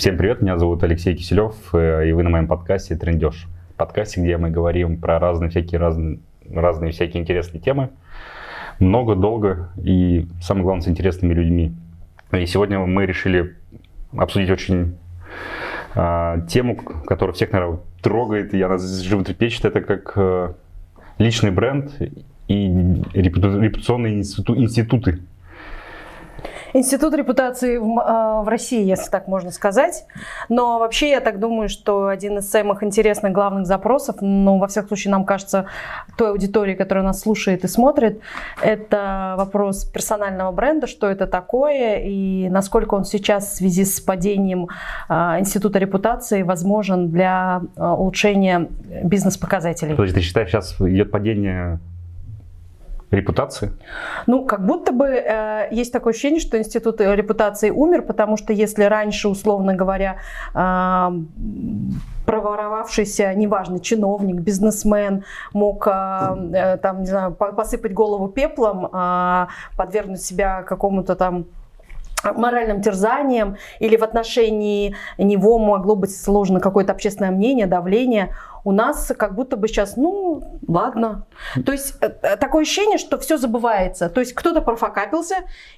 Всем привет, меня зовут Алексей Киселев, э, и вы на моем подкасте «Трендеж». Подкасте, где мы говорим про разные всякие, разные, разные всякие интересные темы. Много, долго и, самое главное, с интересными людьми. И сегодня мы решили обсудить очень а, тему, которая всех, наверное, трогает, и она животрепещет. Это как а, личный бренд и репутационные институты Институт репутации в, э, в России, если так можно сказать. Но вообще я так думаю, что один из самых интересных главных запросов, ну, во всяком случае, нам кажется, той аудитории, которая нас слушает и смотрит, это вопрос персонального бренда, что это такое и насколько он сейчас в связи с падением э, Института репутации возможен для э, улучшения бизнес-показателей. То есть ты считаешь, сейчас идет падение репутации? Ну, как будто бы э, есть такое ощущение, что институт репутации умер, потому что если раньше, условно говоря, э, проворовавшийся, неважно, чиновник, бизнесмен мог э, э там, не знаю, посыпать голову пеплом, э, подвергнуть себя какому-то там моральным терзанием или в отношении него могло быть сложно какое-то общественное мнение, давление, у нас как будто бы сейчас, ну, ладно. То есть э, э, такое ощущение, что все забывается. То есть кто-то профокапился,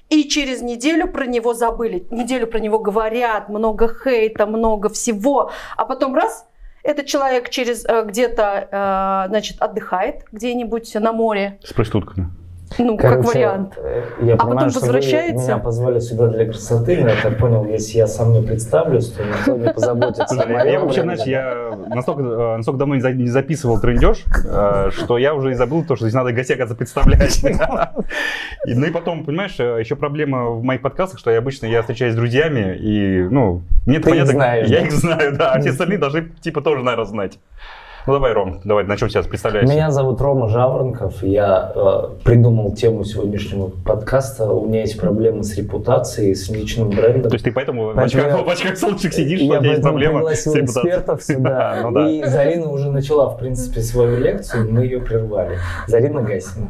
и через неделю про него забыли. Неделю про него говорят, много хейта, много всего, а потом раз, этот человек через э, где-то, значит, отдыхает где-нибудь на море. С проститутками. Ну, Короче, как вариант. Э, я а понимаю, потом возвращается. Вы меня позвали сюда для красоты, но я так понял, если я сам не представлюсь, то никто не позаботится о Я вообще, знаешь, я настолько, э, настолько давно не записывал трендеж, э, что я уже и забыл то, что здесь надо гостей, оказывается, представлять. Ну и потом, понимаешь, еще проблема в моих подкастах, что я обычно я встречаюсь с друзьями, и, ну, мне понятно. Я их знаю, да, а все остальные должны, типа, тоже, наверное, знать. Ну давай, Ром, давай начнем сейчас представлять. Меня зовут Рома Жаворонков. Я э, придумал тему сегодняшнего подкаста. У меня есть проблемы с репутацией, с личным брендом. То есть ты поэтому, поэтому в очках, очках солнышек сидишь, я что у тебя есть проблема с репутацией? экспертов сюда. ну, да. И Зарина уже начала, в принципе, свою лекцию, мы ее прервали. Зарина Гасина.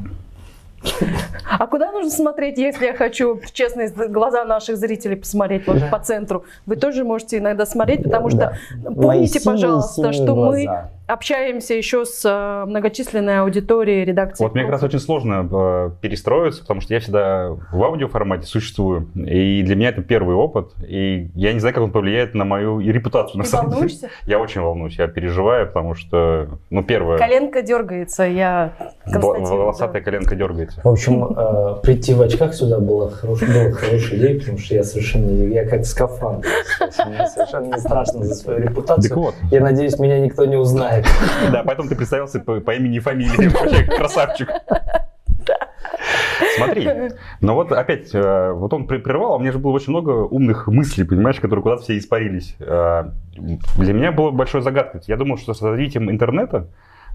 А куда нужно смотреть, если я хочу в честные глаза наших зрителей посмотреть вот да. по центру? Вы тоже можете иногда смотреть, потому да, что да. помните, Мои пожалуйста, синие, синие что глаза. мы общаемся еще с э, многочисленной аудиторией редакции. Вот мне как раз очень сложно э, перестроиться, потому что я всегда в аудиоформате существую, и для меня это первый опыт, и я не знаю, как он повлияет на мою репутацию. На Ты самом волнуешься? Деле. Я очень волнуюсь, я переживаю, потому что, ну, первое... Коленка дергается, я Волосатая да. коленка дергается. В общем, э, прийти в очках сюда было хорошей, идеей, потому что я совершенно, я как скафандр. Мне совершенно не страшно за свою репутацию. Я надеюсь, меня никто не узнает. Да, поэтому ты представился по, по имени и фамилии. Вообще красавчик. Смотри, но вот опять, э, вот он прервал, а у меня же было очень много умных мыслей, понимаешь, которые куда-то все испарились. Э, для меня было большой загадкой. Я думал, что с развитием интернета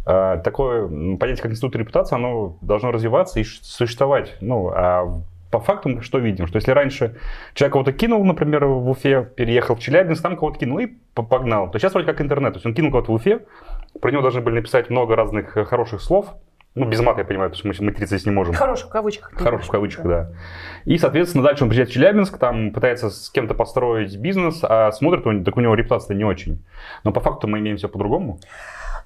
э, такое понятие, как институт репутации, оно должно развиваться и существовать. Ну, а по факту что видим? Что если раньше человек кого-то кинул, например, в Уфе, переехал в Челябинск, там кого-то кинул и погнал, то сейчас вроде как интернет. То есть он кинул кого-то в Уфе, про него должны были написать много разных э, хороших слов, ну, без мата, я понимаю, потому что мы материться здесь не можем. Хороших в кавычках. Хороших в кавычках, да. И, соответственно, дальше он приезжает в Челябинск, там пытается с кем-то построить бизнес, а смотрит, он, так у него репутация не очень. Но по факту мы имеем все по-другому.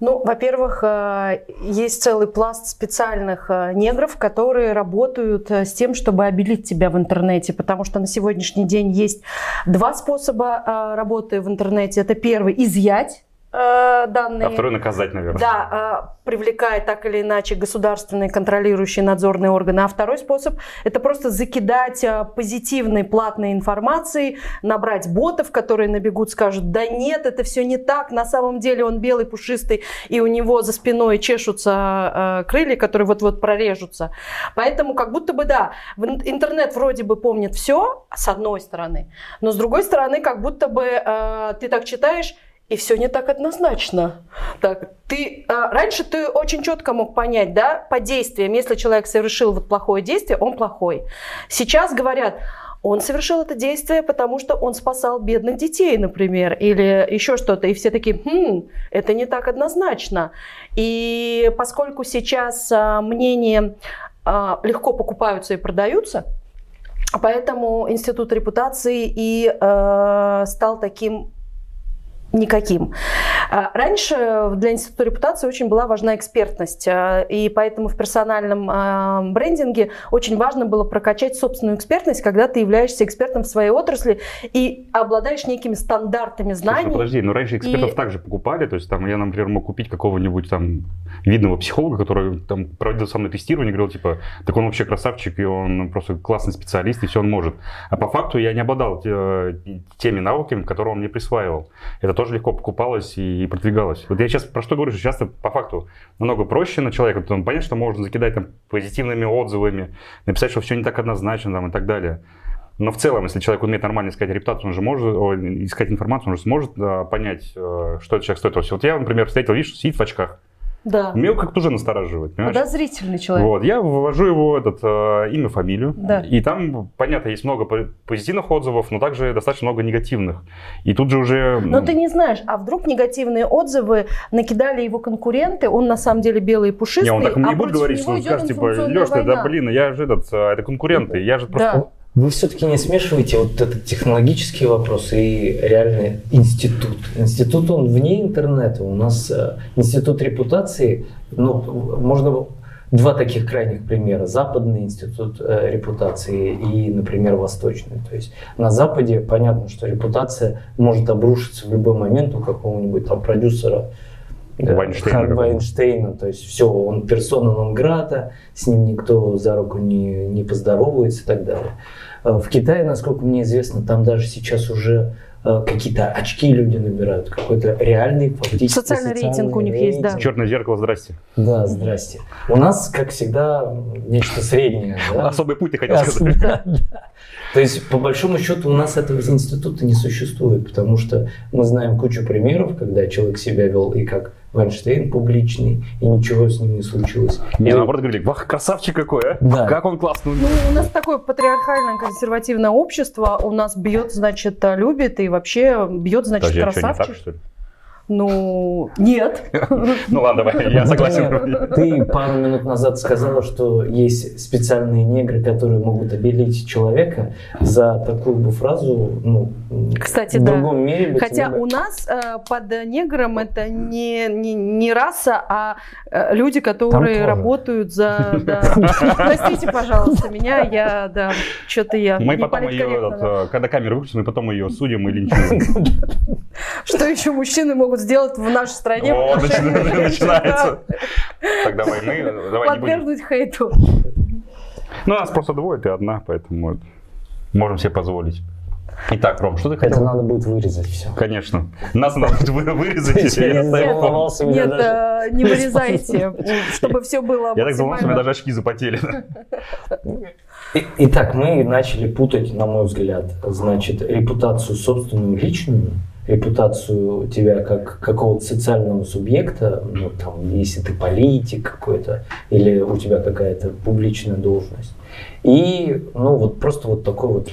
Ну, во-первых, э, есть целый пласт специальных э, негров, которые работают э, с тем, чтобы обелить тебя в интернете, потому что на сегодняшний день есть два способа работы в интернете. Это первый – изъять данные. А второй наказать, наверное. Да, э, привлекая так или иначе государственные контролирующие надзорные органы. А второй способ – это просто закидать э, позитивной платной информацией, набрать ботов, которые набегут, скажут, да нет, это все не так, на самом деле он белый, пушистый, и у него за спиной чешутся э, крылья, которые вот-вот прорежутся. Поэтому как будто бы, да, интернет вроде бы помнит все, с одной стороны, но с другой стороны, как будто бы э, ты так читаешь, и все не так однозначно. Так, ты, а, раньше ты очень четко мог понять, да, по действиям, если человек совершил вот плохое действие, он плохой. Сейчас говорят, он совершил это действие, потому что он спасал бедных детей, например, или еще что-то. И все такие, хм, это не так однозначно. И поскольку сейчас а, мнения а, легко покупаются и продаются, Поэтому институт репутации и э, стал таким никаким. А, раньше для Института репутации очень была важна экспертность, а, и поэтому в персональном а, брендинге очень важно было прокачать собственную экспертность, когда ты являешься экспертом в своей отрасли и обладаешь некими стандартами знаний. Слушай, подожди, но раньше экспертов и... также покупали, то есть там я, например, мог купить какого-нибудь там видного психолога, который там проводил со мной тестирование, говорил типа, так он вообще красавчик, и он просто классный специалист, и все он может. А по факту я не обладал э, теми навыками, которые он мне присваивал. Это тоже легко покупалось и, продвигалось. Вот я сейчас про что говорю, что часто по факту намного проще на человека, там, понять, что можно закидать там позитивными отзывами, написать, что все не так однозначно там, и так далее. Но в целом, если человек умеет нормально искать репутацию, он же может о, искать информацию, он же сможет а, понять, а, что этот человек стоит. Вот я, например, встретил, видишь, сидит в очках. Да. Меня как-то уже настораживает, понимаешь? Подозрительный человек. Вот, я ввожу его этот, э, имя, фамилию, да. и там, понятно, есть много позитивных отзывов, но также достаточно много негативных. И тут же уже... Но ты не знаешь, а вдруг негативные отзывы накидали его конкуренты, он на самом деле белый и пушистый, не, он так не а будет говорить, что он скажет, типа, Леш, ты, да блин, я же этот, э, это конкуренты, я же просто... Да. Вы все-таки не смешиваете вот этот технологический вопрос и реальный институт. Институт, он вне интернета. У нас э, институт репутации, ну, можно два таких крайних примера. Западный институт э, репутации и, например, восточный. То есть на Западе понятно, что репутация может обрушиться в любой момент у какого-нибудь там продюсера, Вайнштейна. Вайнштейна, то есть все, он персона нон грата, с ним никто за руку не, не поздоровается и так далее. Э, в Китае, насколько мне известно, там даже сейчас уже э, какие-то очки люди набирают, какой-то реальный фактически социальный, социальный рейтинг у них рейтинг. есть, да. Черное зеркало, здрасте. Да, здрасте. У нас, как всегда, нечто среднее. Да? Особый путь, ты хотел сказать. Да, да. То есть, по большому счету, у нас этого института не существует, потому что мы знаем кучу примеров, когда человек себя вел и как Вайнштейн публичный, и ничего с ним не случилось. Не, и... наоборот говорили, вах, красавчик какой, а? Да. Как он классный. Ну, у нас такое патриархальное консервативное общество, у нас бьет, значит, любит, и вообще бьет, значит, Подожди, красавчик. А что, не так, что ли? Ну, нет. Ну ладно, давай, я согласен. Ты пару минут назад сказала, что есть специальные негры, которые могут обелить человека за такую бы фразу, ну, Кстати, в другом мире. Хотя у нас э, под негром это не, не, не раса, а э, люди, которые работают за... Простите, пожалуйста, меня, я, да, что-то я... Мы потом ее, э, когда камеру выключим, мы потом ее судим или линчуем. Что еще мужчины могут сделать в нашей стране. О, начинается. Тогда войны. Давай Подвергнуть хейту. Ну, нас просто двое, ты одна, поэтому можем себе позволить. Итак, Ром, что ты хотел? Это надо будет вырезать все. Конечно. Нас надо будет вырезать, если я Нет, э, не вырезайте, чтобы все было Я так думал, что у меня даже очки запотели. Итак, мы начали путать, на мой взгляд, значит, репутацию собственную личную репутацию тебя как какого-то социального субъекта, ну, там, если ты политик какой-то, или у тебя какая-то публичная должность. И, ну, вот просто вот такой вот...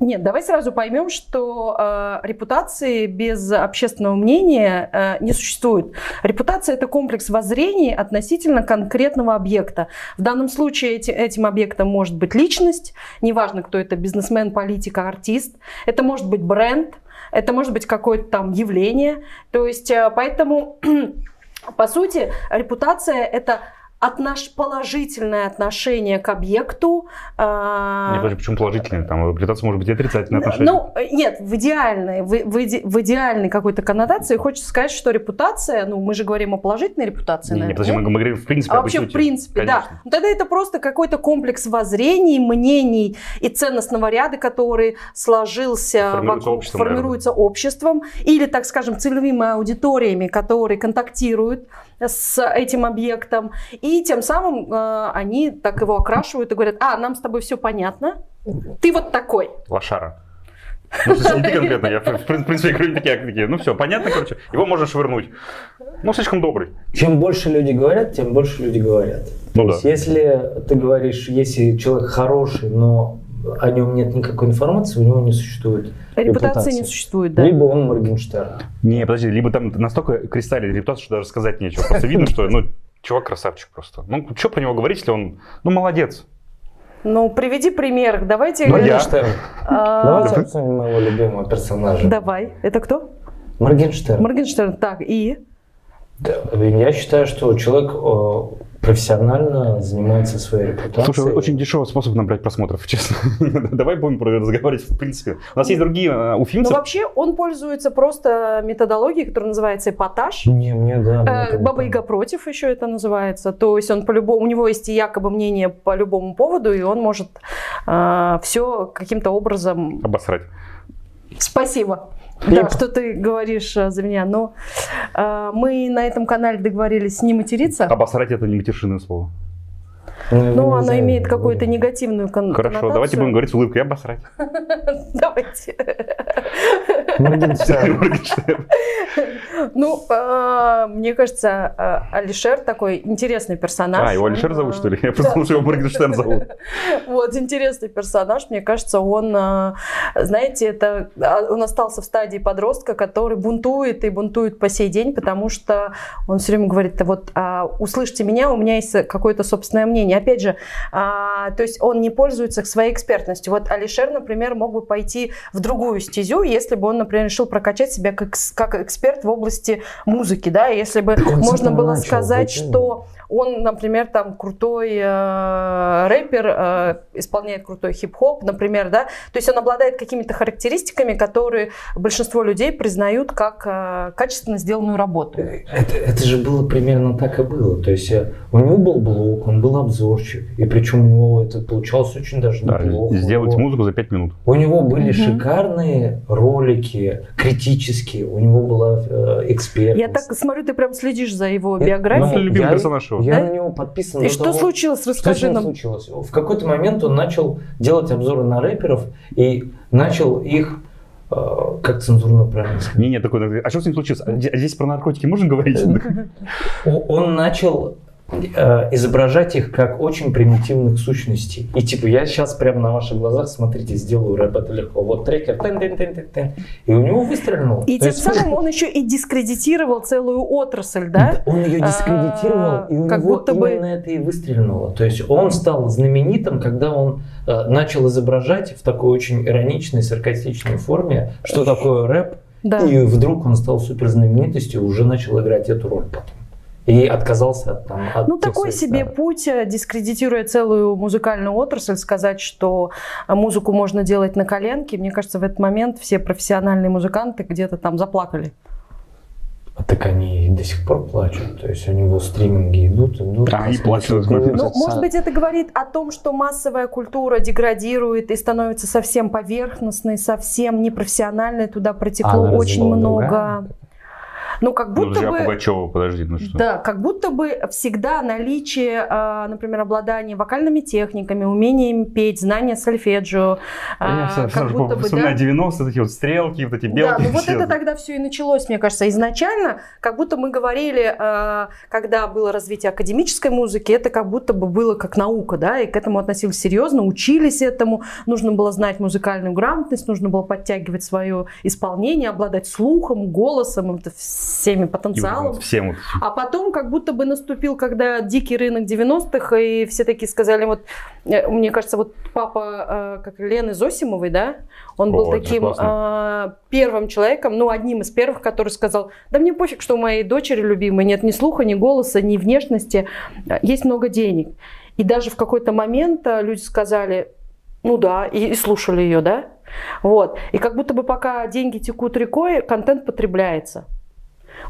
Нет, давай сразу поймем, что э, репутации без общественного мнения э, не существует. Репутация – это комплекс воззрений относительно конкретного объекта. В данном случае эти, этим объектом может быть личность, неважно, кто это, бизнесмен, политик, артист. Это может быть бренд, это может быть какое-то там явление. То есть, э, поэтому, по сути, репутация – это отнош... положительное отношение к объекту. Э... Нет, подожди, почему положительное? Там репутация может быть и отрицательное отношение. Ну, нет, в идеальной, в, в, иде... в идеальной какой-то коннотации хочется сказать, что репутация, ну, мы же говорим о положительной репутации. Нет, подожди, мы, мы говорим в принципе А вообще в принципе, Конечно. да. Ну, тогда это просто какой-то комплекс воззрений, мнений и ценностного ряда, который сложился, формируется, вокруг, обществом, формируется обществом или, так скажем, целевыми аудиториями, которые контактируют с этим объектом. И тем самым э, они так его окрашивают и говорят, а, нам с тобой все понятно, ты вот такой. Лошара. Ну, не ты конкретно, я в принципе говорю такие, такие, ну все, понятно, короче, его можно швырнуть. Ну, слишком добрый. Чем больше люди говорят, тем больше люди говорят. Ну, То да. есть, если ты говоришь, если человек хороший, но о нем нет никакой информации, у него не существует Репутации репутации. не существует, да. Либо он Моргенштерн. Не, подожди, либо там настолько кристаллили репутацию, что даже сказать нечего. Просто видно, что, ну, чувак красавчик просто. Ну, что про него говорить, если он, ну, молодец. Ну, приведи пример. Давайте... Ну, я. Моргенштерн. А, Давайте обсудим моего любимого персонажа. Давай. Это кто? Моргенштерн. Моргенштерн. Так, и? Да, Я считаю, что человек э, профессионально занимается своей репутацией. Слушай, очень дешевый способ набрать просмотров, честно. Давай будем про- разговаривать в принципе. У нас есть другие э, Ну, уфимцы. вообще, он пользуется просто методологией, которая называется эпатаж. Не, мне да. Э, это Баба Яга против еще это называется. То есть он по любому, у него есть якобы мнение по любому поводу, и он может все каким-то образом. Обосрать. Спасибо. Да, что ты говоришь э, за меня. Но э, мы на этом канале договорились не материться. Обосрать это не матершинное слово. Ну, Но не оно знаю, имеет какую-то негативную кон- Хорошо, давайте коннотацию. будем говорить с улыбкой. Обосрать. Давайте. Моргенштерн. Ну, э, мне кажется, э, Алишер такой интересный персонаж. А, его Алишер зовут, что ли? Я что его Моргенштерн зовут. Вот, интересный персонаж. Мне кажется, он, э, знаете, это а, он остался в стадии подростка, который бунтует и бунтует по сей день, потому что он все время говорит, «Да вот а, услышьте меня, у меня есть какое-то собственное мнение. Опять же, а, то есть он не пользуется своей экспертностью. Вот Алишер, например, мог бы пойти в другую стезю, если бы он, например, решил прокачать себя как, как эксперт в области музыки, да, если бы он можно было начал, сказать, зачем? что он, например, там крутой э, рэпер, э, исполняет крутой хип-хоп, например, да, то есть он обладает какими-то характеристиками, которые большинство людей признают как э, качественно сделанную работу. Это, это же было примерно так и было. То есть э, у него был блог, он был обзорщик, и причем у него это получалось очень даже Да, неплохо. сделать него- музыку за 5 минут. У него были Мгм. шикарные ролики, критические, у него была э, экспертность. Я так смотрю, ты прям следишь за его биографией. Ну, любимый я- персонаж его. Я Да? на него подписан. И что того- случилось? Что Расскажи ним нам. случилось? В какой-то момент он начал делать обзоры на рэперов и начал их, э, как цензурно правильно сказать, Не, не, такой, а что с ним случилось? А а здесь про наркотики можно говорить? Он начал изображать их как очень примитивных сущностей. И типа, я сейчас прямо на ваших глазах, смотрите, сделаю рэп, это легко. Вот трекер, тын -тын -тын -тын -тын. и у него выстрелил. И тем самым он еще и дискредитировал целую отрасль, да? Он ее дискредитировал, А, и у как него будто бы- именно это и выстрелило. То есть он стал знаменитым, когда он э, начал изображать в такой очень ироничной, саркастичной форме, что такое рэп, Да. и вдруг он стал супер знаменитостью и уже начал играть эту роль потом. И отказался от, там, от Ну, тех такой своих себе старых. путь, э, дискредитируя целую музыкальную отрасль, сказать, что э, музыку можно делать на коленке. Мне кажется, в этот момент все профессиональные музыканты где-то там заплакали. А так они до сих пор плачут. То есть у него стриминги идут, идут. А, и плачут. Ну, может быть, это говорит о том, что массовая культура деградирует и становится совсем поверхностной, совсем непрофессиональной. Туда протекло она очень много. другая? Ну, как Ну, будто подожди, а бы... Пугачева, подожди, ну что? Да, как будто бы всегда наличие, а, например, обладание вокальными техниками, умением петь, знание сольфеджио, Я а, все- как все будто бы, да, вспоминаю 90-е, такие вот стрелки, вот эти да, белки. ну вот все. это тогда все и началось, мне кажется, изначально, как будто мы говорили, когда было развитие академической музыки, это как будто бы было как наука, да, и к этому относились серьезно, учились этому, нужно было знать музыкальную грамотность, нужно было подтягивать свое исполнение, обладать слухом, голосом, это всеми потенциалом. Всем вот. А потом как будто бы наступил, когда дикий рынок 90-х, и все такие сказали, вот, э, мне кажется, вот папа э, как Лены Зосимовой, да, он был О, это таким э, первым человеком, ну, одним из первых, который сказал, да мне пофиг, что у моей дочери любимой нет ни слуха, ни голоса, ни внешности, э, есть много денег. И даже в какой-то момент люди сказали, ну да, и, и слушали ее, да, вот. И как будто бы пока деньги текут рекой, контент потребляется.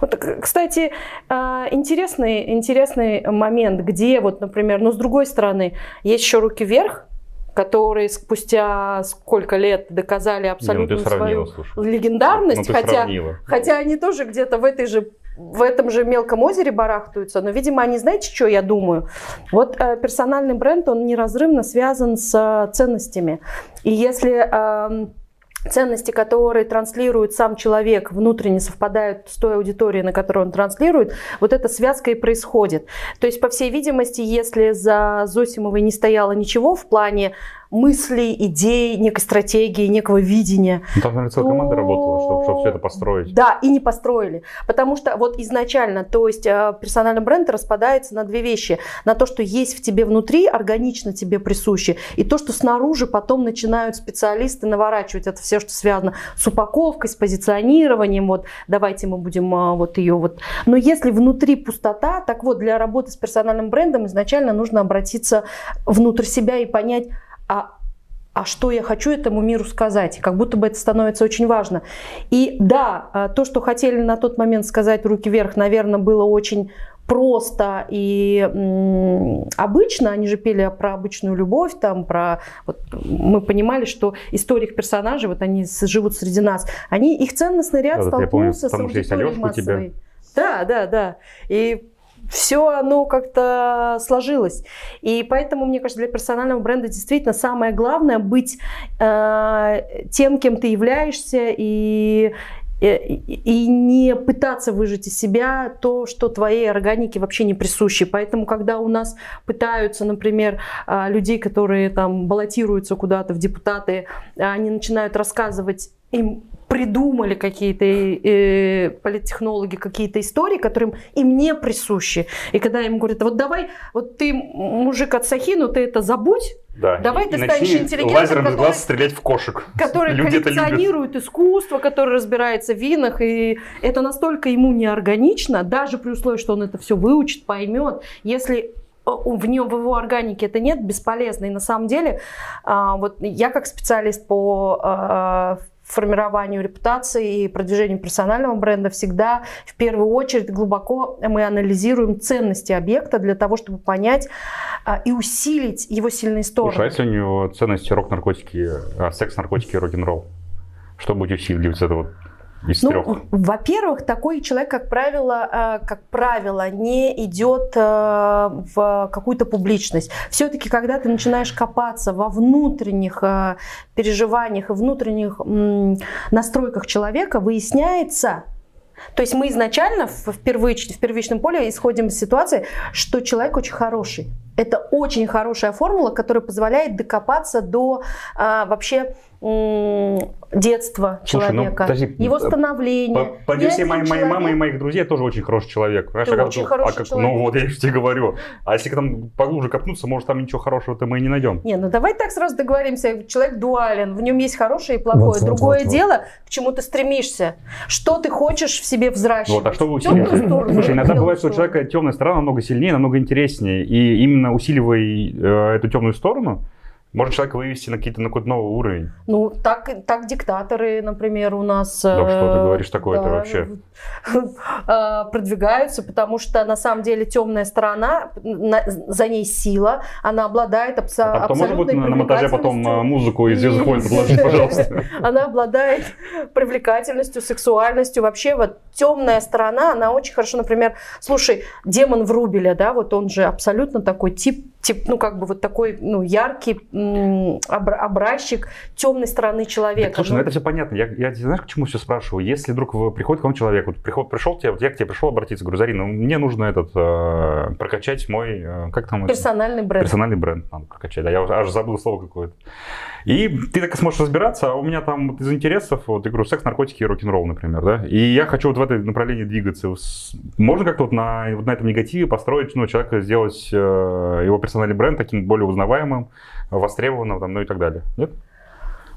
Вот, к- кстати, а, интересный, интересный момент, где вот, например, но с другой стороны, есть еще руки вверх, которые спустя сколько лет доказали ну абсолютно свою слушай. легендарность, Ну хотя, сравнила. хотя они тоже где-то в этой же в этом же мелком озере барахтаются, но, видимо, они, знаете, что я думаю? Вот э, персональный бренд, он неразрывно связан с э, ценностями. И если эм, ценности, которые транслирует сам человек, внутренне совпадают с той аудиторией, на которую он транслирует, вот эта связка и происходит. То есть, по всей видимости, если за Зосимовой не стояло ничего в плане мыслей, идей, некой стратегии, некого видения. Ну, там, наверное, целая команда работала, чтобы, чтобы все это построить. Да, и не построили. Потому что вот изначально, то есть э, персональный бренд распадается на две вещи. На то, что есть в тебе внутри, органично тебе присуще, и то, что снаружи потом начинают специалисты наворачивать это все, что связано с упаковкой, с позиционированием. Вот давайте мы будем э, вот ее вот. Но если внутри пустота, так вот для работы с персональным брендом изначально нужно обратиться внутрь себя и понять, а а что я хочу этому миру сказать, как будто бы это становится очень важно. И да, а, то, что хотели на тот момент сказать руки вверх, наверное, было очень просто и м, обычно, они же пели про обычную любовь, там про вот, мы понимали, что истории их персонажей, вот они живут среди нас, они их ценностный ряд Да, вот я столкнулся помню, потому с есть аудиторией у тебя. массовой. Да, да, да. И все оно как-то сложилось. И поэтому, мне кажется, для персонального бренда действительно самое главное быть э, тем, кем ты являешься, и, и, и не пытаться выжать из себя то, что твоей органике вообще не присуще. Поэтому, когда у нас пытаются, например, э, людей, которые там баллотируются куда-то в депутаты, они начинают рассказывать им придумали какие-то э, политтехнологи какие-то истории, которым им не присущи. И когда им говорят, вот давай, вот ты мужик от Сахи, но ты это забудь, Да. Давай и, ты и станешь интеллигентом, лазером из который- глаз стрелять в кошек. который Люди коллекционирует искусство, который разбирается в винах, и это настолько ему неорганично, даже при условии, что он это все выучит, поймет, если э, в нем, в его органике это нет, бесполезно. И на самом деле, а, вот я как специалист по а, формированию репутации и продвижению персонального бренда всегда в первую очередь глубоко мы анализируем ценности объекта для того, чтобы понять а, и усилить его сильные стороны. Слушай, а если у него ценности рок-наркотики, а, секс, наркотики и рок-н-ролл? Что будет усиливать это вот из Ну, трех? во-первых, такой человек, как правило, э, как правило, не идет э, в какую-то публичность. Все-таки, когда ты начинаешь копаться во внутренних э, переживаниях и внутренних настройках человека, выясняется, то есть мы изначально в, первич- в первичном поле исходим из ситуации, что человек очень хороший. Это очень хорошая формула, которая позволяет докопаться до а, вообще детства Слушай, ну, человека, подожди, его по- становления. По, по версии моей, моей мамы и моих друзей, я тоже очень хороший человек. Ты очень хороший а как- человек. Ну вот, я тебе говорю. А если там поглубже копнуться, может, там ничего хорошего-то мы и не найдем. Не, ну давай так сразу договоримся. Человек дуален, в нем есть хорошее и плохое. Вот, Другое вот, вот. дело, к чему ты стремишься. Что ты хочешь в себе взращивать. Вот, а что вы Слушай, иногда бывает, что у человека темная сторона намного сильнее, намного интереснее. И именно усиливая э, эту темную сторону, можно человека вывести на какие-то на какой-то новый уровень. Ну, так, так диктаторы, например, у нас... Да э, что ты говоришь такое-то да, вообще? э, продвигаются, потому что на самом деле темная сторона, на- за ней сила, она обладает абсо- А потом может быть абсолютной на, монтаже потом э, музыку из войн подложить, пожалуйста. Она обладает привлекательностью, сексуальностью. Вообще вот темная сторона, она очень хорошо, например, слушай, демон Врубеля, да, вот он же абсолютно такой тип, тип ну как бы вот такой, ну яркий образчик темной стороны человека. Так, слушай, Ну, ну это все понятно. Я, я знаешь, к чему все спрашиваю? Если вдруг приходит к вам человек, вот приход, пришел тебе, вот я к тебе пришел обратиться, говорю, Зарина, мне нужно этот э, прокачать мой, э, как там это? персональный бренд. Персональный бренд надо прокачать. Да, я аж забыл слово какое-то. И ты так сможешь разбираться, а у меня там вот из интересов, вот я говорю, секс, наркотики и рок-н-ролл, например, да, и я хочу вот в это направлении двигаться. Можно как-то вот на, вот на этом негативе построить, ну, человека сделать э, его персональный бренд таким более узнаваемым, востребованным, там, ну и так далее. Нет?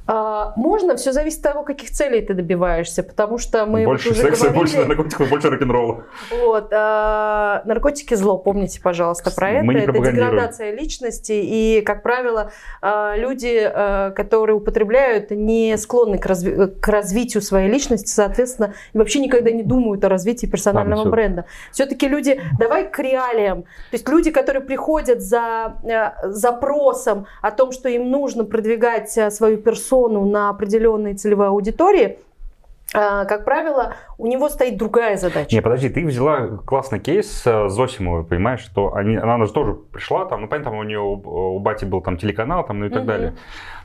А, можно, все зависит от того, каких целей ты добиваешься, потому что мы вот больше уже секса, говорили, больше наркотиков, больше рок-н-ролла. Вот, а, наркотики зло, помните, пожалуйста, про это. Мы не это пропагандируем. деградация личности, и, как правило, а, люди, а, которые употребляют, не склонны к, разви- к развитию своей личности, соответственно, вообще никогда не думают о развитии персонального всё. бренда. Все-таки люди, давай к реалиям. То есть люди, которые приходят за э, запросом о том, что им нужно продвигать э, свою персону на определенной целевой аудитории, а, как правило, у него стоит другая задача. Не, подожди, ты взяла классный кейс э, Зосимовой, понимаешь, что они, она же тоже пришла, там, ну, понятно, там у нее у, у бати был там телеканал, там, ну и так Мгм. далее.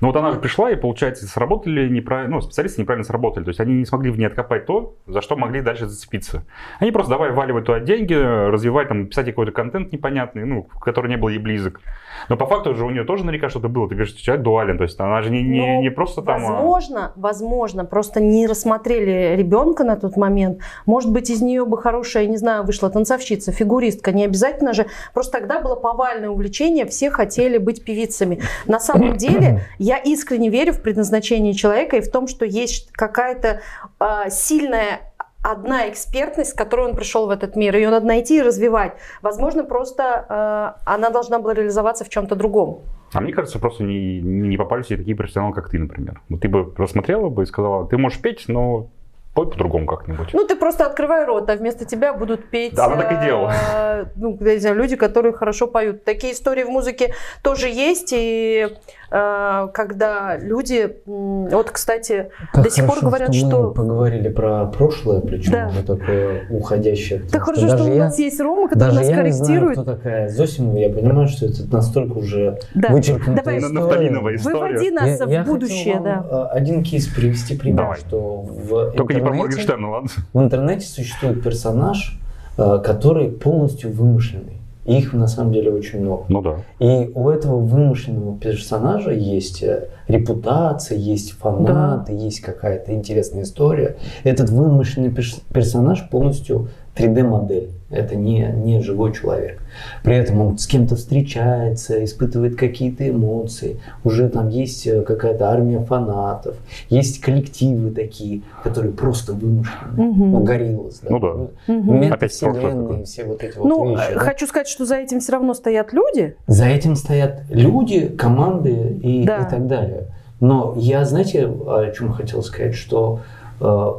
Но вот она пришла, и, получается, сработали неправильно, ну, специалисты неправильно сработали. То есть они не смогли в ней откопать то, за что могли дальше зацепиться. Они просто давай валивать туда деньги, развивать, там, писать какой-то контент непонятный, ну, который не был ей близок. Но по факту же у нее тоже наверняка что-то было. Ты говоришь, человек дуален, то есть она же не, не, Ну, не просто там... а- Возможно, возможно, просто не рассмотрели ребенка на тот момент. Может быть, из нее бы хорошая, не знаю, вышла танцовщица, фигуристка. Не обязательно же. Просто тогда было повальное увлечение, все хотели быть певицами. На самом деле, я искренне верю в предназначение человека и в том, что есть какая-то а, сильная одна экспертность, с которой он пришел в этот мир. Ее надо найти и развивать. Возможно, просто э, она должна была реализоваться в чем-то другом. А мне кажется, просто не, не попались ей такие профессионалы, как ты, например. Вот ты бы рассмотрела бы и сказала, ты можешь петь, но пой по-другому как-нибудь. Ну, ты просто открывай рот, а вместо тебя будут петь... Да, она так и делала. э, Ну, я не знаю, люди, которые хорошо поют. Такие истории в музыке тоже есть, и э, когда люди... Вот, кстати, Как до сих пор говорят, что, что... мы поговорили про прошлое, причем Да. уже такое уходящее. Так хорошо, что даже у я- нас есть Рома, который Даже нас я не знаю, корректирует. кто такая Зосимова. Я понимаю, что это настолько уже Да. вычеркнутая Давай. история. Выводи нас Я- в я будущее, хотел вам, да. а, один кейс привести пример, Давай. что в Только не про Моргенштерна, ладно? в интернете существует персонаж, а, который полностью вымышленный. Их на самом деле очень много. Ну да. И у этого вымышленного персонажа есть э, репутация, есть фанаты, есть какая-то интересная история. Этот вымышленный перс- персонаж полностью 3D-модель. Это не, не живой человек. При этом он с кем-то встречается, испытывает какие-то эмоции. Уже там есть э, какая-то армия фанатов. Есть коллективы такие, которые просто вымышленные. Мгм. Ну, Гориллас, да. Ну да. Прошлое Метавселенные, все вот эти вот Ну, вещи. э, да. хочу сказать, что за этим все равно стоят люди. За этим стоят люди, команды и, Да. и так далее. Но я, знаете, о чем хотел сказать, что э,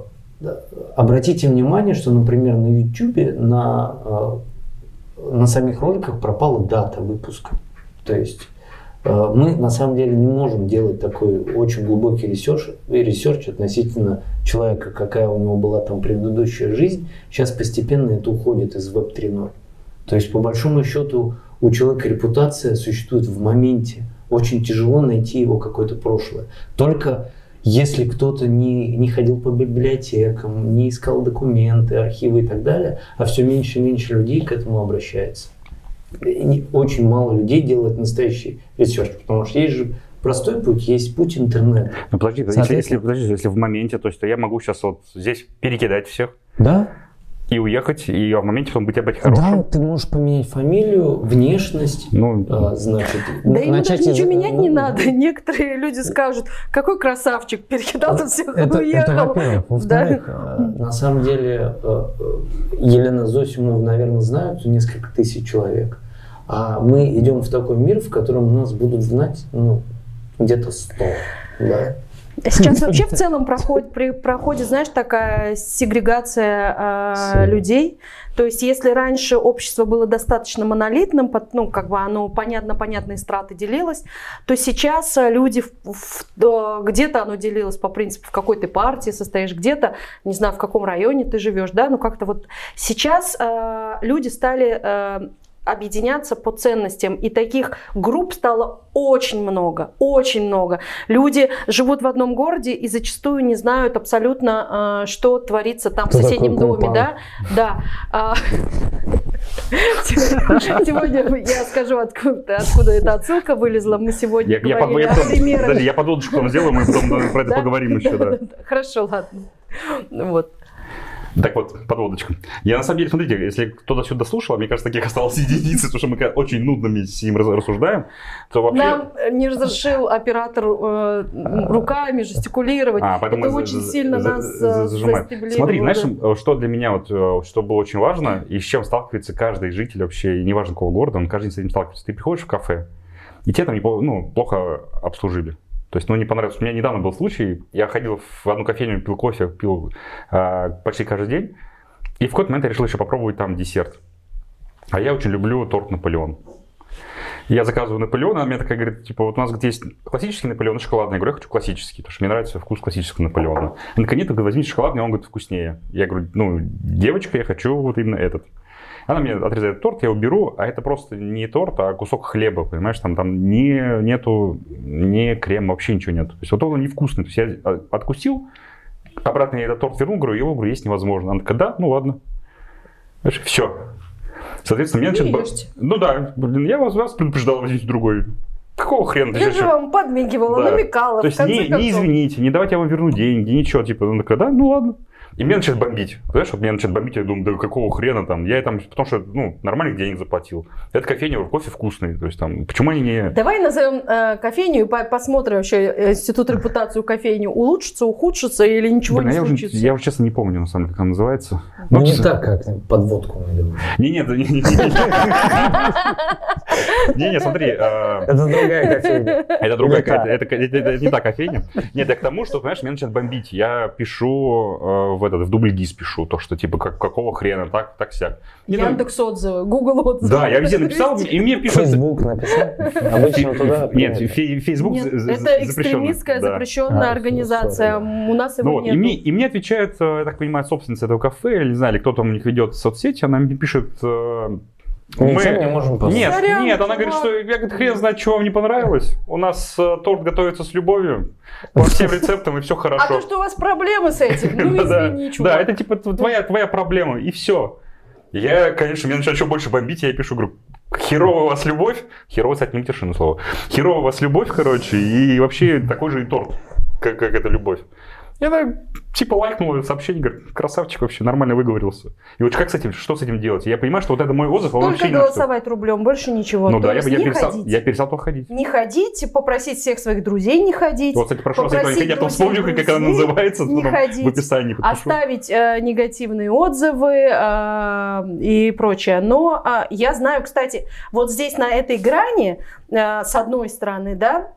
обратите внимание, что, например, на YouTube на, э, на самих роликах пропала дата выпуска. То есть э, мы на самом деле не можем делать такой очень глубокий research, research относительно человека, какая у него была там предыдущая жизнь. Сейчас постепенно это уходит из Web 3.0. То есть, по большому счету, у человека репутация существует в моменте. Очень тяжело найти его какое-то прошлое. Только если кто-то не, не ходил по библиотекам, не искал документы, архивы и так далее, а все меньше и меньше людей к этому обращается. И очень мало людей делает настоящий research, потому что есть же простой путь, есть путь интернета. Ну подожди, если, если, подожди, если в моменте, то есть то я могу сейчас вот здесь перекидать всех Да? И уехать, и в моменте потом быть опять Да, хорошим. ты можешь поменять фамилию, внешность, Ну, а, значит, Да ему начать даже из- ничего менять не ну, надо. Некоторые люди скажут, какой красавчик, перекидал тут всех и Это, это уехал. во-первых. Во-вторых, э, на самом деле э, э, Елена Зосимову, наверное, знают несколько тысяч человек. А мы идем в такой мир, в котором нас будут знать ну, где-то 100. Да? Сейчас вообще в целом проходит, при- проходит знаешь, такая сегрегация э, людей. То есть, если раньше общество было достаточно монолитным, под- ну, как бы оно понятно, понятные страты делилось, то сейчас э, люди, в- в- да, где-то оно делилось по принципу, в какой ты партии состоишь, где-то, не знаю, в каком районе ты живешь, да, ну как-то вот сейчас э, люди стали э, объединяться по ценностям. И таких групп стало очень много, очень много. Люди живут в одном городе и зачастую не знают абсолютно, э, что творится там Кто в соседнем доме. Да? Да. А, Сегодня я скажу, откуда, откуда эта отсылка вылезла. Мы сегодня я, я, говорили я о потом, примерах. подожди, я подводочку потом сделаю, мы потом про это поговорим еще, да. Хорошо, ладно. Вот. Так вот, подводочка. Я на самом деле, смотрите, если кто-то сюда слушал, а мне кажется, таких осталось единицы, потому что мы очень нудно вместе с ним рассуждаем, то вообще... Нам не разрешил оператор э, руками жестикулировать. А, поэтому Это очень сильно нас э, зажимает. Смотри, знаешь, э, что для меня вот, э, что было очень важно, и с чем сталкивается каждый житель вообще, и неважно какого города, он каждый день с этим сталкивается. Ты приходишь в кафе, и тебя там ну, плохо обслужили. То есть, ну, не понравилось. У меня недавно был случай, я ходил в одну кофейню, пил кофе, пил э, почти каждый день, и в какой-то момент я решил еще попробовать там десерт. А я очень люблю торт Наполеон. Я заказываю Наполеон, а мне такая говорит, типа, вот у нас говорит, есть классический Наполеон и шоколадный. Я говорю, я хочу классический, потому что мне нравится вкус классического Наполеона. Она такая, нет, говорит, возьмите шоколадный, он говорит, вкуснее. Я говорю, ну, девочка, я хочу вот именно этот. Она мне отрезает торт, я его беру, а это просто не торт, а кусок хлеба, понимаешь, там, там не, нету, не крем, вообще ничего нет. То есть вот он невкусный. То есть я откусил, обратно я этот торт вернул, говорю, его говорю, есть невозможно. Она такая, да, ну ладно. Все. Соответственно, мне начинает... Ну да, блин, я вас, вас предупреждал, возьмите другой. Какого хрена? Я же вам подмигивала, да. намекала. То есть не, не извините, не давайте я вам верну деньги, ничего, типа, ну такая, да, ну ладно. И меня начинает бомбить. Знаешь, вот меня начинает бомбить, я думаю, да какого хрена там. Я там, потому что, ну, нормальных денег заплатил. Это кофейня, кофе вкусный. То есть там, почему они не... Давай назовем э, кофейню и по посмотрим вообще э, институт репутацию кофейню. Улучшится, ухудшится или ничего Блин, не я случится? Уже, я уже, честно, не помню, на самом деле, как она называется. Ну, не так, как подводку. Не, нет, не, не, не, не, смотри. Э, это другая кофейня. Это другая, это не та кофейня. Нет, я к тому, что, понимаешь, меня начинает бомбить. Я пишу в этот, в дубльгиз пишу, то, что типа как, какого хрена, так, так сяк. Яндекс отзывы, Google отзывы. Да, я везде написал, и мне пишут... Facebook написал? Обычно туда... Нет, Facebook Это экстремистская запрещенная а, организация, у нас его нет. И мне отвечает, э, я так понимаю, собственница этого кафе, или не знаю, или кто там у них ведет соцсети, она мне пишет э, мы... Ничего не можем. Нет, Сорян, нет, она говорит, что я говорит, хрен знает, что вам не понравилось. У нас э, торт готовится с любовью, по всем рецептам, и все хорошо. А то, что у вас проблемы с этим, ну извини, чувак. Да, это типа твоя, твоя проблема, и все. Я, конечно, меня начинает еще больше бомбить, я пишу, говорю, херово у вас любовь, херово, кстати, не матершинное слово, херово у вас любовь, короче, и вообще такой же и торт, как, как это любовь. Я так, типа лайкнул сообщение, говорит, красавчик вообще, нормально выговорился. И вот как с этим, что с этим делать? Я понимаю, что вот это мой отзыв, Только вообще голосовать рублем, больше ничего. Ну То да, я, я, перестал, я перестал то ходить. Не ходить, попросить всех своих друзей не ходить. Вот, кстати, прошу вас, я потом вспомню, как она называется, не ходить, в описании подпишу. Оставить э, негативные отзывы э, и прочее. Но э, я знаю, кстати, вот здесь на этой грани, э, с одной стороны, да,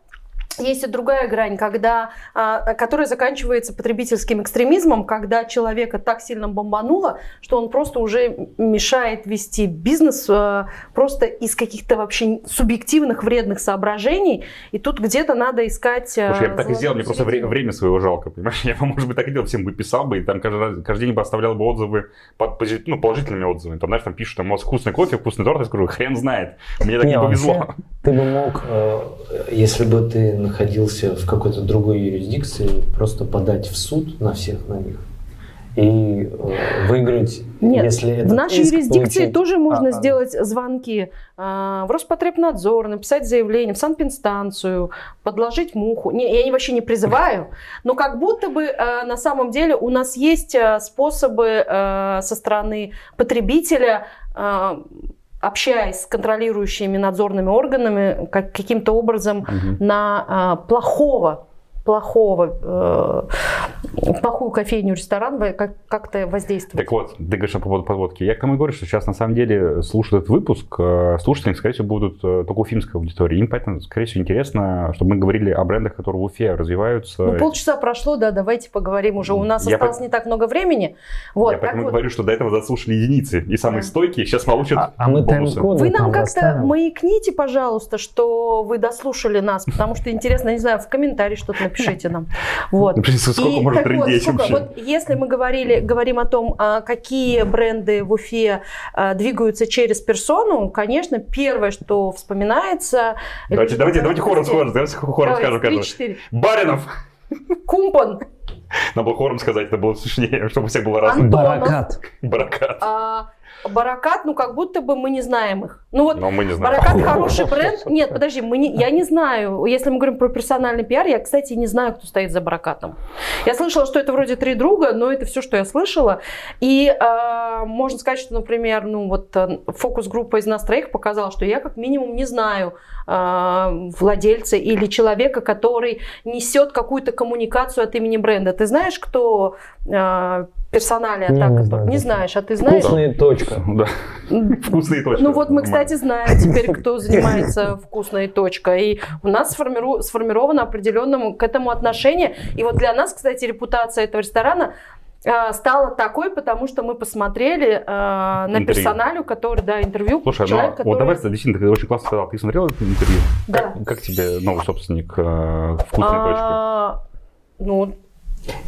есть и другая грань, когда, а, которая заканчивается потребительским экстремизмом, когда человека так сильно бомбануло, что он просто уже мешает вести бизнес а, просто из каких-то вообще субъективных вредных соображений. И тут где-то надо искать... А, Слушай, я бы так и сделал, мне просто время, время своего жалко, понимаешь? Я бы, может быть, так и делал, всем бы писал бы, и там каждый, каждый день бы оставлял бы отзывы, под, ну, положительными отзывами. Там, знаешь, там пишут, там, у вас вкусный кофе, вкусный торт, я скажу, хрен знает, мне так не, не повезло. Ты бы мог, э, если бы ты находился в какой-то другой юрисдикции, просто подать в суд на всех на них и э, выиграть, Нет, если это в нашей юрисдикции получить... тоже можно а, сделать звонки э, в Роспотребнадзор, написать заявление в санпинстанцию, подложить муху. Не, я вообще не призываю, но как будто бы э, на самом деле у нас есть э, способы э, со стороны потребителя э, общаясь с контролирующими надзорными органами, как, каким-то образом угу. на а, плохого плохого, э, плохую кофейню, ресторан как, как-то воздействовать. Так вот, ты говоришь по поводу подводки. Я к тому и говорю, что сейчас на самом деле слушают этот выпуск, э, слушатели, скорее всего, будут э, только уфимской аудитории. Им поэтому, скорее всего, интересно, чтобы мы говорили о брендах, которые в Уфе развиваются. Ну, полчаса прошло, да, давайте поговорим уже. У нас я осталось по... не так много времени. Вот, я поэтому вот... говорю, что до этого заслушали единицы. И самые да. стойкие сейчас получат а, а мы бонусы. Вы нам как-то маякните, пожалуйста, что вы дослушали нас, потому что интересно, не знаю, в комментарии что-то напишите нам. Вот. Напишите, сколько и, может трендеть вот, Вот если мы говорили, говорим о том, а, какие бренды в Уфе а, двигаются через персону, конечно, первое, что вспоминается... Давайте, давайте, давайте хором скажем, давайте хором скажем. 3, Баринов! Кумпан! Надо было хором сказать, это было смешнее, чтобы у всех было разное. Баракат. Баракат. А, Баракат, ну как будто бы мы не знаем их. Ну вот Но мы не знаем. Баракат хороший бренд. Нет, подожди, мы не, я не знаю. Если мы говорим про персональный пиар, я, кстати, не знаю, кто стоит за Баракатом. Я слышала, что это вроде три друга, но это все, что я слышала. И э, можно сказать, что, например, ну вот э, фокус-группа из нас троих показала, что я как минимум не знаю э, владельца или человека, который несет какую-то коммуникацию от имени бренда. Ты знаешь, кто э, персоналия не, так не, знаю, не знаешь, а ты знаешь? Вкусная точка. Да. Вкусная точка. Ну вот мы, кстати, знаем теперь, кто занимается вкусной точкой. И у нас сформиру... сформировано определенному к этому отношение. И вот для нас, кстати, репутация этого ресторана э, стала такой, потому что мы посмотрели э, на интервью. персоналю, который, да, интервью. Слушай, человек, ну, который... вот давай, действительно, ты очень классно сказал. Ты смотрела это интервью? Да. Как, как тебе новый собственник э, вкусной а, точки? Ну,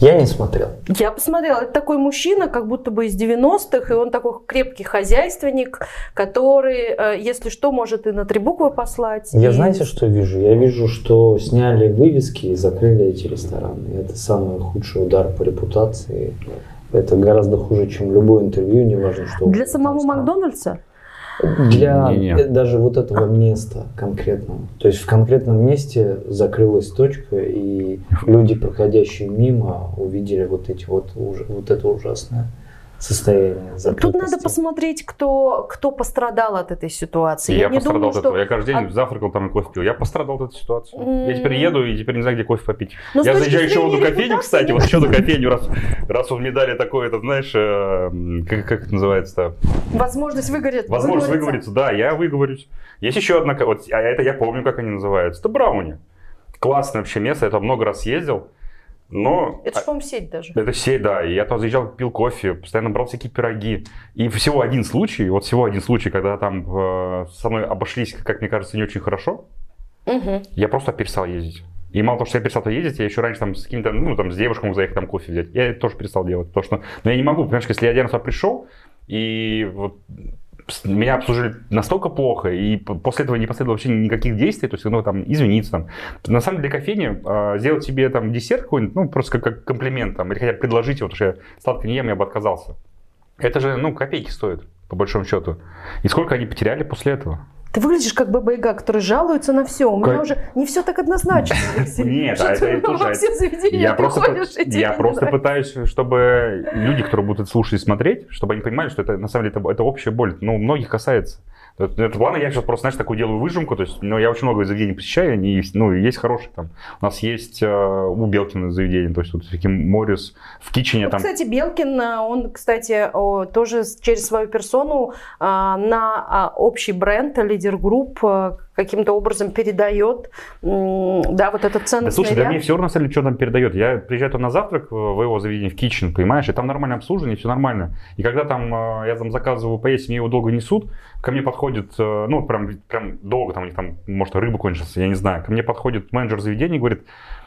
Я не смотрел. Я посмотрела. Это такой мужчина, как будто бы из 90-х, и он такой крепкий хозяйственник, который, э, если что, может и на три буквы послать. Я и... знаете, что вижу? Я вижу, что сняли вывески и закрыли эти рестораны. Это самый худший удар по репутации. Это гораздо хуже, чем любое интервью, неважно что. Для самого Макдональдса? Для не, не. даже вот этого места конкретного. То есть в конкретном месте закрылась точка, и люди, проходящие мимо, увидели вот эти вот, вот это ужасное состояние Тут надо посмотреть, кто, кто пострадал от этой ситуации. Я, я пострадал думаю, от этого. Что... Я каждый день от... завтракал там и кофе пил. Я пострадал от этой ситуации. Mm. Я теперь еду и теперь не знаю, где кофе попить. Но я заезжаю еще в одну кофейню, кстати, вот еще на кофейню, раз, раз вот мне дали такое, это, знаешь, э, как, как это называется-то? Возможность выговорить. Возможность выговориться, да, я выговорюсь. Есть еще одна, вот, а это я помню, как они называются. Это Брауни. Классное вообще место, я там много раз ездил. Но... Это же, по-моему, сеть даже. Это сеть, да. И я там заезжал, пил кофе, постоянно брал всякие пироги. И всего один случай, вот всего один случай, когда там э, со мной обошлись, как мне кажется, не очень хорошо, угу. я просто перестал ездить. И мало того, что я перестал ездить, я еще раньше там с каким-то, ну, там, с девушкой заехать там кофе взять. Я это тоже перестал делать. Потому что, ну, я не могу, понимаешь, если я один раз пришел, и вот меня обслужили настолько плохо, и после этого не последовало вообще никаких действий, то есть, ну, там, извиниться, там. На самом деле, для кофейни э, сделать себе, там, десерт какой-нибудь, ну, просто как, как комплимент, там, или хотя бы предложить, вот, что я сладко не ем, я бы отказался. Это же, ну, копейки стоит, по большому счету. И сколько они потеряли после этого? Ты выглядишь как Яга, который жалуется на все. У меня как... уже не все так однозначно. Нет, это тоже... Я просто пытаюсь, чтобы люди, которые будут слушать и смотреть, чтобы они понимали, что это на самом деле это общая боль. Ну, многих касается. Это, это, ладно, я сейчас просто, знаешь, такую делаю выжимку, то есть, ну, я очень много заведений посещаю, они есть, ну, есть хорошие там. У нас есть э, у Белкина заведение, то есть, вот такие Морис в Кичине ну, там. Кстати, Белкин, э, он, кстати, тоже через свою персону э, на э, общий бренд Лидер Групп э, каким-то образом передает, да, вот этот ценностный Да слушай, ряд. да мне все равно, на что там передает. Я приезжаю там на завтрак в его заведение, в Kitchen, понимаешь, и там нормальное обслуживание, все нормально. И когда там э, я там заказываю поесть, мне его долго несут, ко мне подходит, э, ну, прям, прям долго, там у них там, может, рыба кончится, я не знаю. Ко мне подходит менеджер заведения и говорит,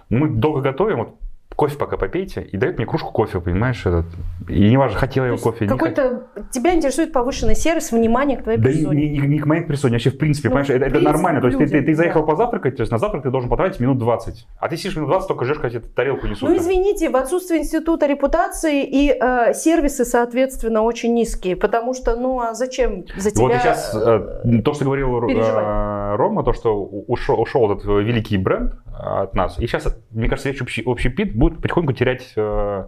мы долго готовим, вот кофе пока попейте, и дает мне кружку кофе, понимаешь, этот. И неважно, хотел я кофе. Какой-то хот... тебя интересует повышенный сервис, внимание к твоей да персоне. Не, не, не к моей персоне, вообще в принципе, ну, понимаешь, это, это нормально. То есть ты, ты, ты заехал да. позавтракать, то есть на завтрак ты должен потратить минут 20. А ты сидишь минут 20, только ждешь, тебе тарелку несут. Ну извините, в отсутствие института репутации и э, сервисы, соответственно, очень низкие, потому что, ну а зачем за тебя Вот сейчас э, то, что говорил э, Рома, то, что ушел, ушел этот великий бренд от нас, и сейчас, мне кажется, весь общий, будет потихоньку терять Э,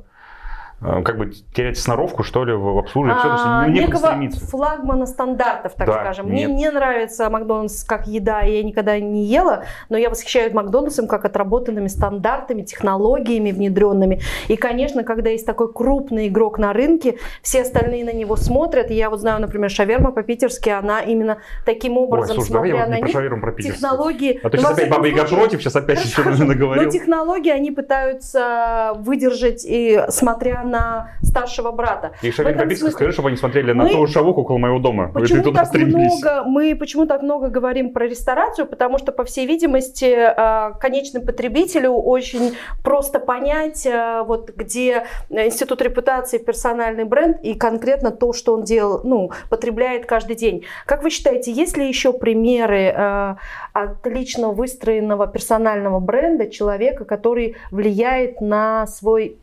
как бы терять сноровку, что ли, в обслуживании. А, все, некого стремиться. флагмана стандартов, так да, скажем. Мне нет. не нравится Макдональдс как еда, я никогда не ела, но я восхищаюсь Макдональдсом как отработанными стандартами, технологиями внедренными. И, конечно, когда есть такой крупный игрок на рынке, все остальные на него смотрят. И я вот знаю, например, шаверма по-питерски, она именно таким образом, Ой, слушай, смотря на них, технологии... А то сейчас опять Баба Яга против, сейчас опять еще наговорил. Но технологии они пытаются выдержать и смотря на старшего брата. И Шавин Бабицкий скажи, чтобы они смотрели мы... на ту шавуху около моего дома. Почему так много, мы почему так много говорим про ресторацию? Потому что, по всей видимости, э, конечному потребителю очень просто понять, э, вот где институт репутации, персональный бренд и конкретно то, что он делал, ну, потребляет каждый день. Как вы считаете, есть ли еще примеры э, отлично выстроенного персонального бренда человека, который влияет на свой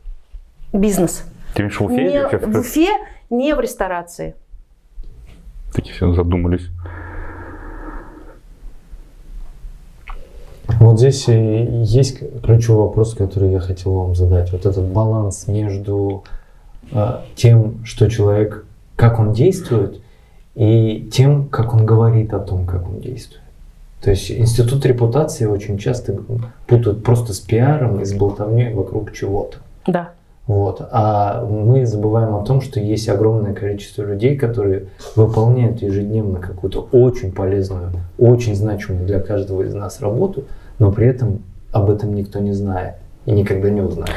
бизнес. Ты имеешь в Уфе? Не, в Уфе, не в ресторации. Такие все задумались. Вот здесь есть ключевой вопрос, который я хотел вам задать. Вот этот баланс между э, тем, что человек, как он действует, и тем, как он говорит о том, как он действует. То есть институт репутации очень часто путают просто с пиаром и с болтовней вокруг чего-то. Да. Вот. А мы забываем о том, что есть огромное количество людей, которые выполняют ежедневно какую-то очень полезную, очень значимую для каждого из нас работу, но при этом об этом никто не знает и никогда не узнает.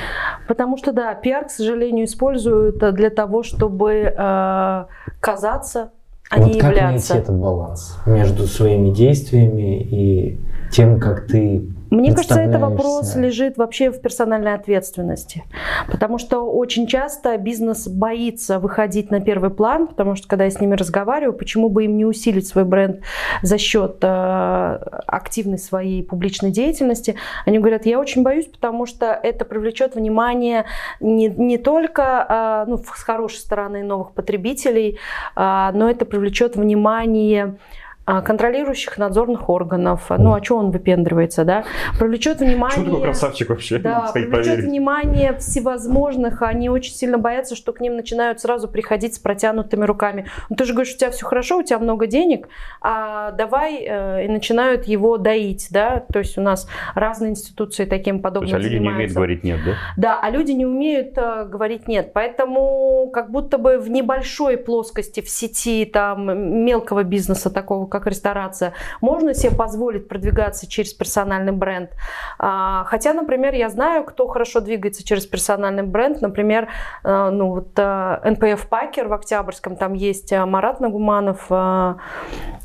Потому что, да, пиар, к сожалению, используют для того, чтобы э, казаться, а вот не как найти этот баланс между своими действиями и тем, как ты Мне кажется, это вопрос лежит вообще в персональной ответственности. Потому что очень часто бизнес боится выходить на первый план, потому что когда я с ними разговариваю, почему бы им не усилить свой бренд за счет э, активной своей публичной деятельности, они говорят, я очень боюсь, потому что это привлечет внимание не, не только э, ну, с хорошей стороны новых потребителей, э, но это привлечет внимание контролирующих надзорных органов. Ну, а что он выпендривается, да? Привлечет внимание... Что такой красавчик вообще? Да, привлечет проверить. внимание всевозможных. Они очень сильно боятся, что к ним начинают сразу приходить с протянутыми руками. Ну, ты же говоришь, у тебя все хорошо, у тебя много денег, а давай э, и начинают его доить, да? То есть у нас разные институции таким подобным То есть, а люди занимаются. не умеют говорить нет, да? Да, а люди не умеют э, говорить нет. Поэтому как будто бы в небольшой плоскости, в сети там мелкого бизнеса такого, как ресторация, можно себе позволить продвигаться через персональный бренд. А, хотя, например, я знаю, кто хорошо двигается через персональный бренд. Например, э, ну вот NPF Пакер в Октябрьском, там есть э, Марат Нагуманов, э,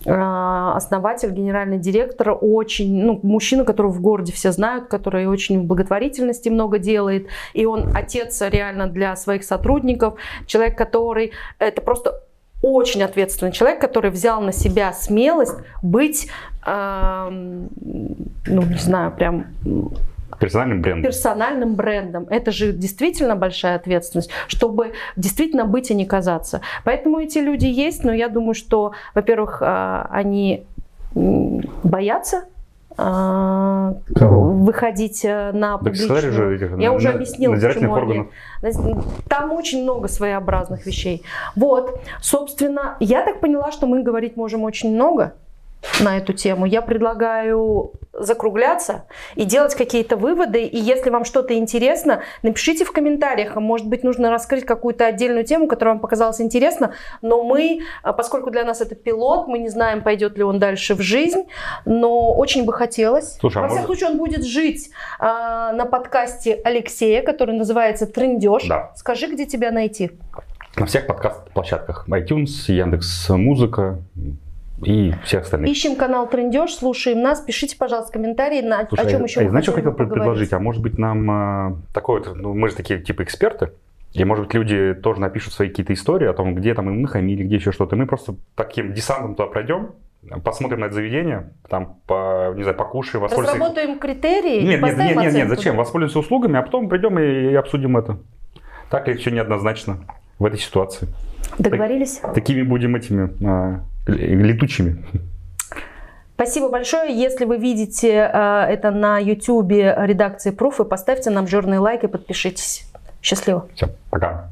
основатель, генеральный директор, очень, ну, мужчина, которого в городе все знают, который очень в благотворительности много делает, и он отец реально для своих сотрудников, человек, который, это просто очень ответственный человек, который взял на себя смелость быть, э, ну не знаю, прям Персональным брендом. Персональным брендом. Это же действительно большая ответственность, чтобы действительно быть, а не казаться. Поэтому эти люди есть, но я думаю, что, во-первых, а, они боятся Кого? выходить э, на публичную. Же этих, Я на, уже объяснила, почему органов. они. Там очень много своеобразных вещей. Вот, собственно, я так поняла, что мы говорить можем очень много на эту тему. Я предлагаю закругляться и делать какие-то выводы. И если вам что-то интересно, напишите в комментариях. Может быть, нужно раскрыть какую-то отдельную тему, которая вам показалась интересна. Но мы, а, поскольку для нас это пилот, мы не знаем, пойдет ли он дальше в жизнь. Но очень бы хотелось. Слушай, а Во всяком может... случае, он будет жить а, на подкасте Алексея, который называется «Трендеж». Да. Скажи, где тебя найти? На всех подкаст-площадках. iTunes, Яндекс Музыка, и всех остальных. Ищем канал Трендеж, слушаем нас, пишите, пожалуйста, комментарии, на, Слушай, о чем а, еще а, Знаешь, что хотел поговорить? предложить? А может быть нам а, такое, ну мы же такие типа эксперты, и может быть люди тоже напишут свои какие-то истории о том, где там им нахамили, где еще что-то. Мы просто таким десантом туда пройдем, посмотрим на это заведение, там, по, не знаю, покушаем, воспользуемся... Разработаем критерии Нет, нет, нет, нет, нет, зачем? Воспользуемся услугами, а потом придем и, и обсудим это. Так ли все неоднозначно в этой ситуации? Договорились? Так, такими будем этими а, летучими. Спасибо большое. Если вы видите э, это на YouTube редакции Пруфы, поставьте нам жирный лайк и подпишитесь. Счастливо. Все, пока.